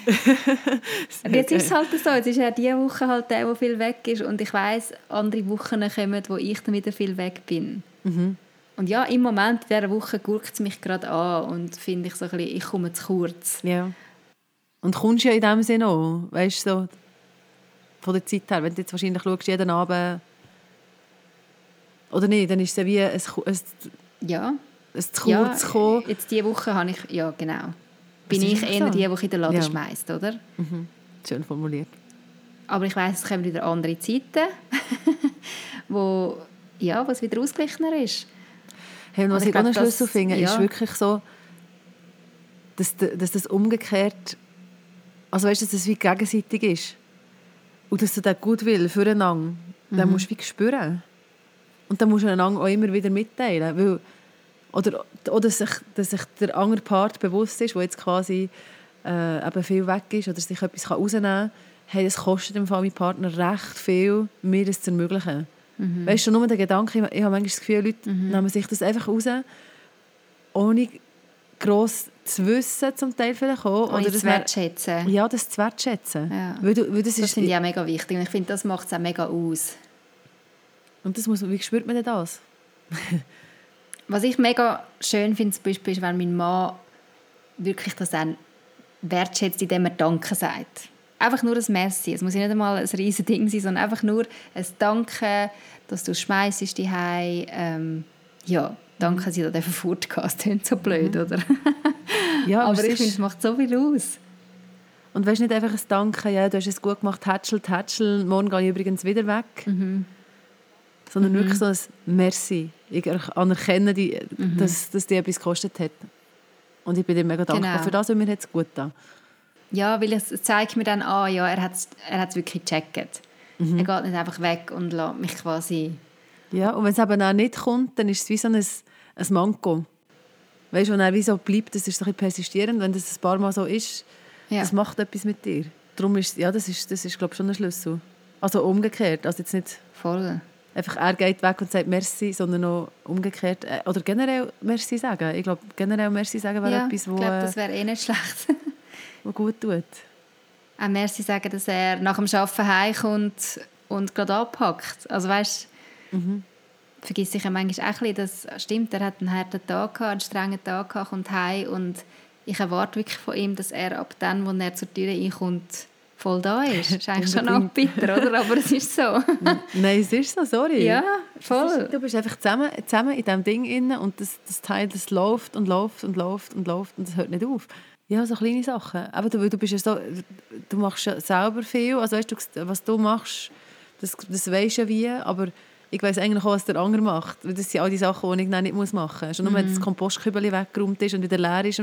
jetzt ist es halt so, jetzt ist ja diese Woche halt der, der viel weg ist und ich weiß andere Wochen kommen, wo ich dann wieder viel weg bin. Mhm. Und ja, im Moment dieser Woche guckt es mich gerade an und finde ich so ein bisschen, ich komme zu kurz. Ja. Und kommst ja in dem Sinne auch, weißt du, so, von der Zeit her, wenn du jetzt wahrscheinlich schaust, jeden Abend oder nicht, dann ist es wie ein, ein, ja. ein zu kurz ja, kommen. Jetzt diese Woche habe ich, ja genau, bin ich eher die, die in den Laden ja. schmeißt, oder? Mhm. Schön formuliert. Aber ich weiß, es kommen wieder andere Zeiten, wo ja, was wieder ausgeglichener ist. Hey, und was ich, ich auch noch Schlüssel finde, ja. ist wirklich so, dass, dass das umgekehrt, also weißt du, dass das wie gegenseitig ist. Und dass du das gut will füreinander, mhm. dann musst du wie spüren. Und dann musst du einander auch immer wieder mitteilen. Weil, oder oder sich, dass sich der andere Part bewusst ist, der jetzt quasi äh, eben viel weg ist oder sich etwas rausnehmen kann, hey, das kostet dem Fall meinen Partner recht viel, mir das zu ermöglichen. Mhm. Weißt du, nur der Gedanke, ich, ich habe manchmal das Gefühl, Leute mhm. nehmen sich das einfach raus, ohne gross zu wissen, zum Teil vielleicht auch. Oder das wertschätzen. Ja, das zu wertschätzen. Ja. Weil du, weil das das finde ich auch mega wichtig und ich finde, das macht es auch mega aus. Und das muss, wie spürt man denn das? Was ich mega schön finde, zum Beispiel, ist, wenn mein Mann wirklich das dann wertschätzt, indem er Danke sagt. Einfach nur ein Merci. Es muss nicht einmal ein riesiges Ding sein, sondern einfach nur ein Danke, dass du schmeißt die ähm, Ja, danke, dass ich da fortgehen Das klingt so blöd, mhm. oder? ja, aber, aber ich finde, es macht so viel aus. Und weißt nicht einfach ein Danke, ja, du hast es gut gemacht, tätschel, tätschel, morgen gehe ich übrigens wieder weg. Mhm. Sondern mhm. wirklich so ein Merci. Ich anerkenne, die, mhm. dass, dass die etwas gekostet hat. Und ich bin dir mega dankbar genau. für das, und mir hat es gut getan. Ja, weil es zeigt mir dann an, ah, ja, er hat es er wirklich gecheckt. Mhm. Er geht nicht einfach weg und lässt mich quasi... Ja, und wenn es eben auch nicht kommt, dann ist es wie so ein, ein Manko. Weißt du, wenn er wie so bleibt, das ist so ein bisschen persistierend, wenn das ein paar Mal so ist, ja. das macht etwas mit dir. Darum ist, ja, das ist, das ist glaube ich, schon ein Schlüssel. Also umgekehrt, also jetzt nicht... Voll einfach er geht weg und sagt Merci, sondern auch umgekehrt. Äh, oder generell Merci sagen. Ich glaube, generell Merci sagen wäre ja, etwas, wo... ich glaube, das wäre eh nicht schlecht. wo gut tut. Auch Merci sagen, dass er nach dem Arbeiten heimkommt und gerade abpackt. Also weißt mhm. vergisst sich ja manchmal auch ein bisschen, das stimmt, er hat einen harten Tag gehabt, einen strengen Tag gehabt, kommt heim und ich erwarte wirklich von ihm, dass er ab dann, wo er zur Tür reinkommt, voll da ist. Das ist eigentlich schon auch bitter, oder? Aber es ist so. Nein, es ist so, sorry. Ja, voll. Ist, du bist einfach zusammen, zusammen in diesem Ding inne und das, das Teil, das läuft und läuft und läuft und läuft und es hört nicht auf. Ja, so kleine Sachen. Aber du, du bist ja so, du machst ja selber viel, also weißt du, was du machst, das, das weisst ja wie, aber ich weiß eigentlich auch, was der andere macht. Das sind all die Sachen, die ich nicht machen muss. Schon nur, wenn das mhm. Kompostkübel weggeräumt ist und wieder leer ist,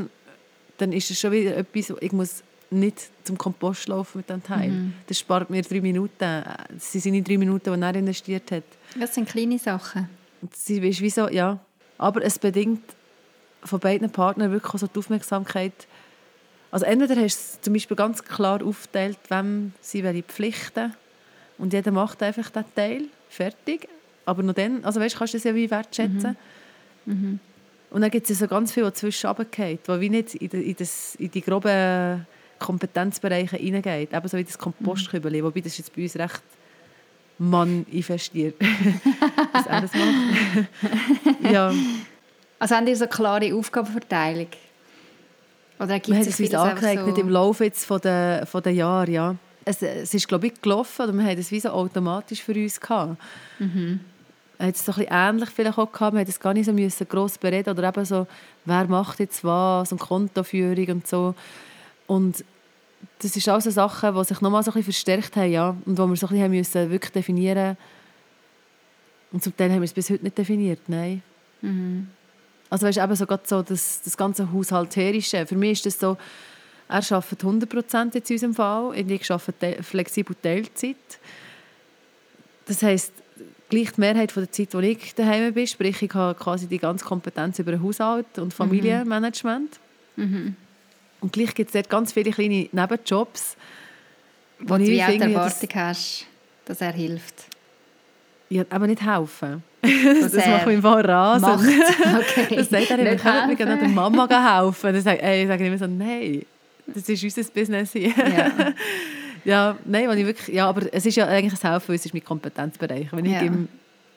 dann ist es schon wieder etwas, ich muss nicht zum Kompost laufen mit dem Teil. Mhm. Das spart mir drei Minuten. Das sind seine drei Minuten, die er investiert hat. Das sind kleine Sachen. Das ist wie so, ja. Aber es bedingt von beiden Partnern wirklich so die Aufmerksamkeit. Also entweder hast du zum Beispiel ganz klar aufgeteilt, wem sie welche Pflichten und jeder macht einfach den Teil, fertig. Aber noch dann, also weißt, kannst du das ja wie wertschätzen. Mhm. Mhm. Und dann gibt es so ganz viel, was zwischen runterfällt, was wie nicht in die, in, das, in die groben Kompetenzbereiche hineingeht. Ebenso wie das Kompostkübel, wobei das jetzt bei uns recht manifestiert, was er das macht. ja. Also haben ihr so eine klare Aufgabenverteilung? Oder gibt es uns angeeignet so? im Laufe jetzt von den, von den Jahren, ja. Es, es ist, glaube ich, gelaufen, oder wir haben es wie so automatisch für uns gehabt. Mhm. Hat es so ein bisschen ähnlich vielleicht auch gehabt, wir mussten es gar nicht so müssen gross bereden oder eben so, wer macht jetzt was und Kontoführung und so. Und das ist alles so Sachen, die sich nochmal so ein bisschen verstärkt haben, ja, und wo wir so ein bisschen müssen wirklich definieren und zum Teil haben wir es bis heute nicht definiert, nein. Mhm. Also weißt, eben so, so das, das ganze Haushalterische, für mich ist das so, er arbeitet 100% in unserem Fall, und ich arbeite flexibel Teilzeit. Das heisst, gleich die Mehrheit von der Zeit, wo ich daheim bin, sprich ich habe quasi die ganze Kompetenz über Haushalt und Familienmanagement. Mhm. Und gleich gibt es dort ganz viele kleine Nebenjobs. Wo du wie auch die Erwartung hast, dass er hilft. Ja, aber nicht helfen. Das, das macht mich voll rasend. Okay. Das sagt er immer, können wir der Mama helfen? Dann sage, ey, ich sage immer so, nein, das ist unser Business hier. Ja. ja, nein, weil ich wirklich, ja, aber es ist ja eigentlich ein Helfen, es ist mein Kompetenzbereich. Wenn ja. ich ihm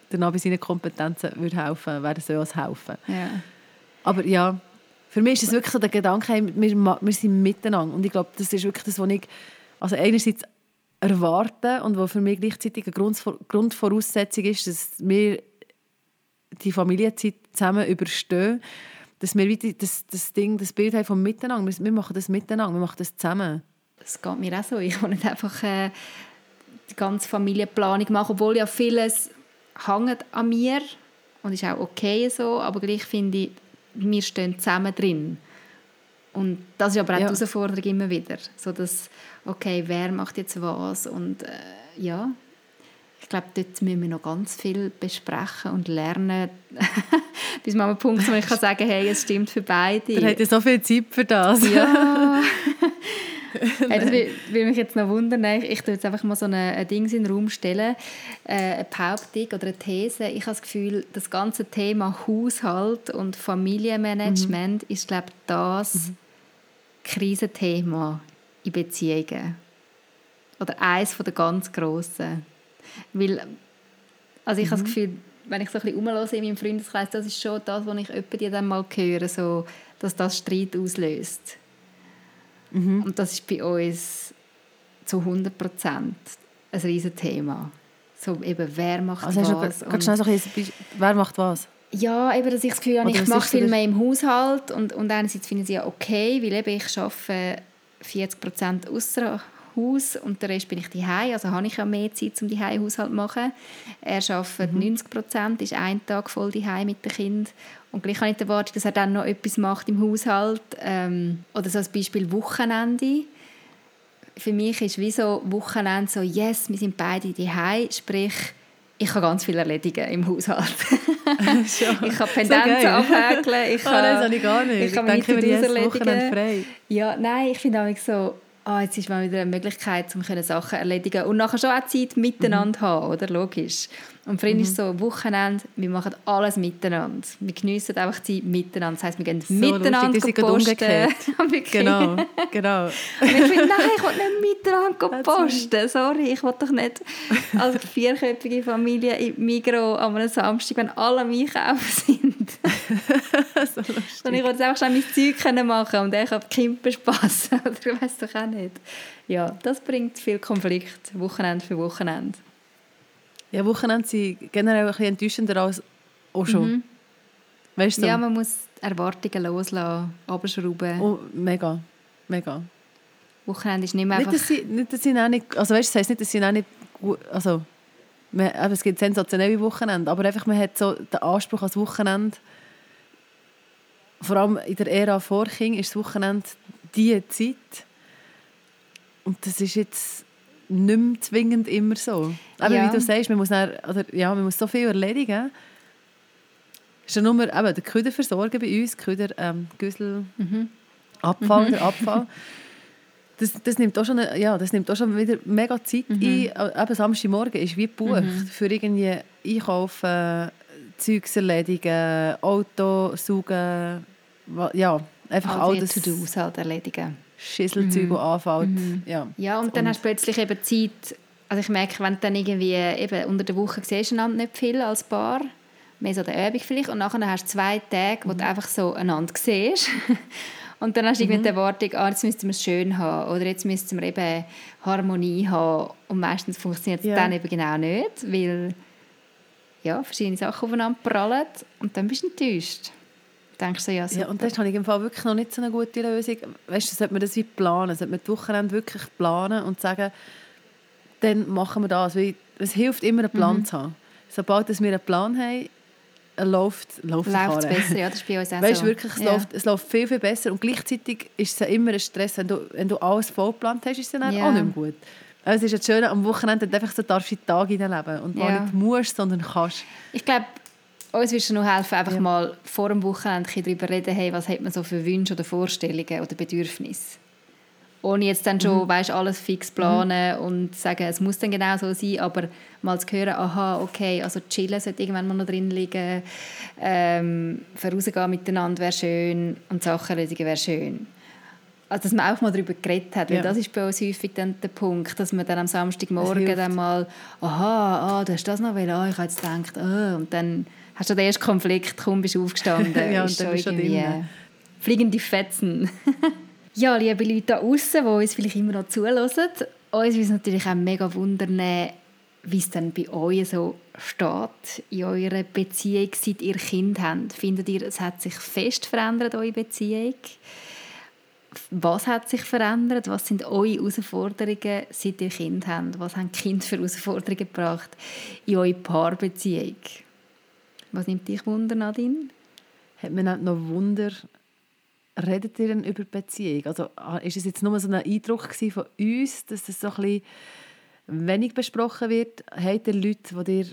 dann bei seinen Kompetenzen würde helfen, wäre es ja ein Helfen. Ja. Aber ja, für mich ist es wirklich so der Gedanke, wir, wir sind miteinander. Und ich glaube, das ist wirklich das, was ich also einerseits erwarte und was für mich gleichzeitig eine Grundvoraussetzung ist, dass wir die Familienzeit zusammen überstehen, dass wir das, das Ding, das Bild haben vom Miteinander. Wir machen das miteinander, wir machen das zusammen. Das geht mir auch so. Ich will nicht einfach äh, die ganze Familienplanung machen, obwohl ja vieles hängt an mir und ist auch okay so, aber gleich finde ich, wir stehen zusammen drin. Und das ist aber auch ja. die Herausforderung immer wieder. So dass, okay, wer macht jetzt was? Und äh, ja, ich glaube, dort müssen wir noch ganz viel besprechen und lernen, bis man einen Punkt, wo ich kann sagen hey, es stimmt für beide. Ihr habt ja so viel Zeit für das. Ja. hey, das will, mich jetzt noch wundern. Ich, ich tue jetzt einfach mal so ein, ein Ding in den Raum stellen, äh, eine Behauptung oder eine These. Ich habe das Gefühl, das ganze Thema Haushalt und Familienmanagement mhm. ist, glaube ich, das mhm. Krisenthema in Beziehungen. Oder eines der ganz grossen. Weil, also ich mhm. habe das mhm. Gefühl, wenn ich so ein bisschen umhöre in meinem Freundeskreis, das ist schon das, was ich öppe die dann mal höre, so, dass das Streit auslöst. Mhm. Und das ist bei uns zu 100 Prozent ein riesiges Thema. So eben, wer macht also was. Kannst du so ein wer macht was? Ja, eben, dass ich das Gefühl habe, ich mache viel mehr im Haushalt und, und einerseits finde ich es ja okay, weil eben ich arbeite 40 Prozent außer Haus und der Rest bin ich daheim, also habe ich ja mehr Zeit, um die Haushalt zu machen. Er arbeitet mhm. 90 Prozent, ist einen Tag voll daheim mit dem Kind und gleich habe ich die Erwartung, dass er dann noch etwas macht im Haushalt. Ähm, oder so als Beispiel Wochenende. Für mich ist wie so Wochenende so, yes, wir sind beide daheim, sprich, ich kann ganz viel erledigen im Haushalt. ich kann Pendenzen so abhäkeln. Ich kann, oh, das habe ich gar nicht. Ich, kann ich denke, wir erledigen. frei. Ja, nein, ich finde auch so, oh, jetzt ist mal wieder eine Möglichkeit, um Sachen zu erledigen und nachher schon auch Zeit miteinander mhm. haben, oder? Logisch. Und für ihn mhm. ist so, Wochenende, wir machen alles miteinander. Wir geniessen einfach Zeit miteinander. Das heisst, wir gehen so miteinander lustig, posten. genau, genau. Und ich finde, nein, ich will nicht miteinander posten. Sorry, ich will doch nicht als vierköpfige Familie im Migro am Samstag, wenn alle am Einkaufen sind. so und ich jetzt einfach schon mein Zeug machen und ich habe Kinder spassen. Oder ich weiß doch auch nicht. Ja, das bringt viel Konflikt, Wochenende für Wochenende. Ja, Wochenende sind generell ein bisschen enttäuschender als auch schon. Mhm. Weißt du? Ja, man muss Erwartungen loslassen, abschrauben. Oh, mega, mega. Wochenende ist nicht mehr einfach... Nicht, dass sie, nicht, dass sie auch nicht... Also weißt, das heisst nicht, dass sie auch nicht gut... Also, man, es gibt sensationelle Wochenende, aber einfach man hat so den Anspruch als Wochenende, vor allem in der Ära vor Kind, ist das Wochenende die Zeit. Und das ist jetzt nicht mehr zwingend immer so. Aber ja. wie du sagst, man muss, dann, oder, ja, man muss so viel erledigen. Ist ja nur eben, der Köderversorger bei uns, Köder, ähm, Güssel, mhm. Abfall, mhm. der Abfall. Das, das, nimmt auch schon, ja, das nimmt auch schon wieder mega Zeit mhm. ein. Eben Samstagmorgen ist wie gebucht mhm. für irgendwie Einkaufen, Zeugs erledigen, Auto saugen, ja, einfach all, all das. To-dos halt erledigen. Schisselzeug, mhm. anfällt. Mhm. Ja. ja, und dann und hast du plötzlich eben Zeit, also ich merke, wenn du dann irgendwie eben unter der Woche siehst du nicht viel als Paar, mehr so der Übung vielleicht, und nachher hast du zwei Tage, wo mhm. du einfach so einander siehst. und dann hast du irgendwie mhm. die Erwartung, ah, jetzt müssten wir es schön haben oder jetzt müssten wir eben Harmonie haben. Und meistens funktioniert es ja. dann eben genau nicht, weil ja, verschiedene Sachen aufeinander prallen und dann bist du enttäuscht denkst du, ja, super. ja, und das habe ich im Fall wirklich noch nicht so eine gute Lösung. Weißt du, sollte man das wie planen, sollte man die Wochenende wirklich planen und sagen, dann machen wir das, weil es hilft immer, einen Plan mhm. zu haben. Sobald wir einen Plan haben, läuft, läuft es besser, ja, das ist bei uns auch weißt, so. Wirklich, es, ja. läuft, es läuft viel, viel besser und gleichzeitig ist es immer ein Stress, wenn du, wenn du alles vollgeplant hast, ist es dann ja. auch nicht mehr gut. Also es ist das Schöne, am Wochenende einfach so darfst du den Tag hineinleben und ja. nicht musst, sondern kannst. Ich glaube, uns würde es noch helfen, einfach ja. mal vor dem Wochenende darüber reden, hey, was hat man so für Wünsche oder Vorstellungen oder Bedürfnisse. Ohne jetzt dann schon mhm. weißt, alles fix planen mhm. und sagen, es muss dann genau so sein, aber mal zu hören, aha, okay, also chillen sollte irgendwann mal noch drin liegen, ähm, vorausgehen miteinander wäre schön und Sachen erledigen wäre schön. Also, dass man auch mal darüber geredet hat, weil das ist bei uns häufig dann der Punkt, dass man dann am Samstagmorgen dann mal, aha, ah, du hast das noch will, ah, ich habe jetzt gedacht, ah, und dann hast du den ersten Konflikt, kaum bist du aufgestanden. ja, und dann bist du irgendwie fliegende Fetzen. ja, liebe Leute da draußen, die uns vielleicht immer noch zuhören, uns würde es natürlich auch mega wundern, wie es dann bei euch so steht in eurer Beziehung, seit ihr Kind habt. Findet ihr, es hat sich fest verändert, eure Beziehung? was hat sich verändert? Was sind eure Herausforderungen, seit ihr Kind habt? Was haben die Kinder für Herausforderungen gebracht in eure Paarbeziehung? Was nimmt dich Wunder, Nadine? Hat man noch Wunder, redet ihr denn über Beziehung? Also ah, ist es jetzt nur so ein Eindruck von uns, dass das so ein bisschen wenig besprochen wird? Habt ihr Leute, die ihr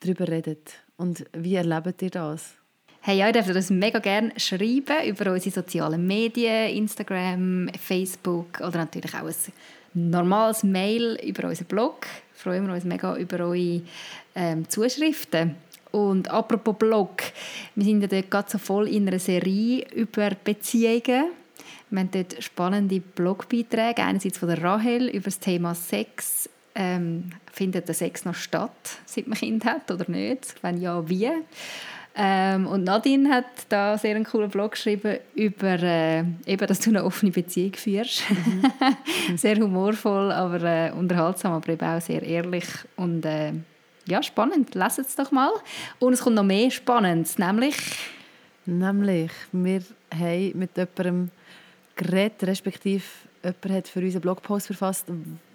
darüber redet? Und wie erlebt ihr das? Hey, ja, ihr dürft uns mega gerne schreiben über unsere sozialen Medien, Instagram, Facebook oder natürlich auch ein normales Mail über unseren Blog. Freuen wir uns mega über eure ähm, Zuschriften. Und apropos Blog, wir sind ja dort gerade so voll in einer Serie über Beziehungen. Wir haben dort spannende Blogbeiträge, einerseits von der Rahel über das Thema Sex. Ähm, findet der Sex noch statt, seit man Kind hat oder nicht? Wenn ja, wie? Ähm, und Nadine hat da sehr einen coolen Blog geschrieben über, äh, eben, dass du eine offene Beziehung führst. Mhm. sehr humorvoll, aber äh, unterhaltsam, aber eben auch sehr ehrlich und äh, ja, spannend. Leset es doch mal. Und es kommt noch mehr Spannendes, nämlich... Nämlich, wir haben mit jemandem geredet, respektive jemand hat für uns einen Blogpost verfasst,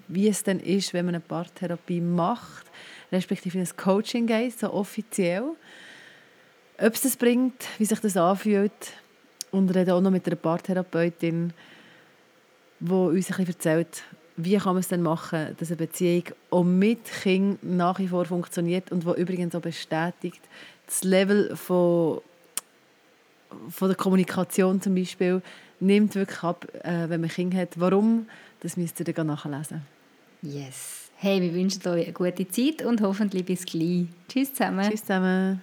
wie es denn ist, wenn man eine Paartherapie macht, respektive ein Coaching geht, so offiziell ob es das bringt, wie sich das anfühlt. Und rede auch noch mit einer Paartherapeutin, die uns ein bisschen erzählt, wie kann man es denn machen, dass eine Beziehung auch mit Kind nach wie vor funktioniert und wo übrigens auch bestätigt, das Level von, von der Kommunikation zum Beispiel nimmt wirklich ab, äh, wenn man Kind hat. Warum? Das müsst ihr dann nachlesen. Yes. Hey, wir wünschen euch eine gute Zeit und hoffentlich bis gleich. Tschüss zusammen. Tschüss zusammen.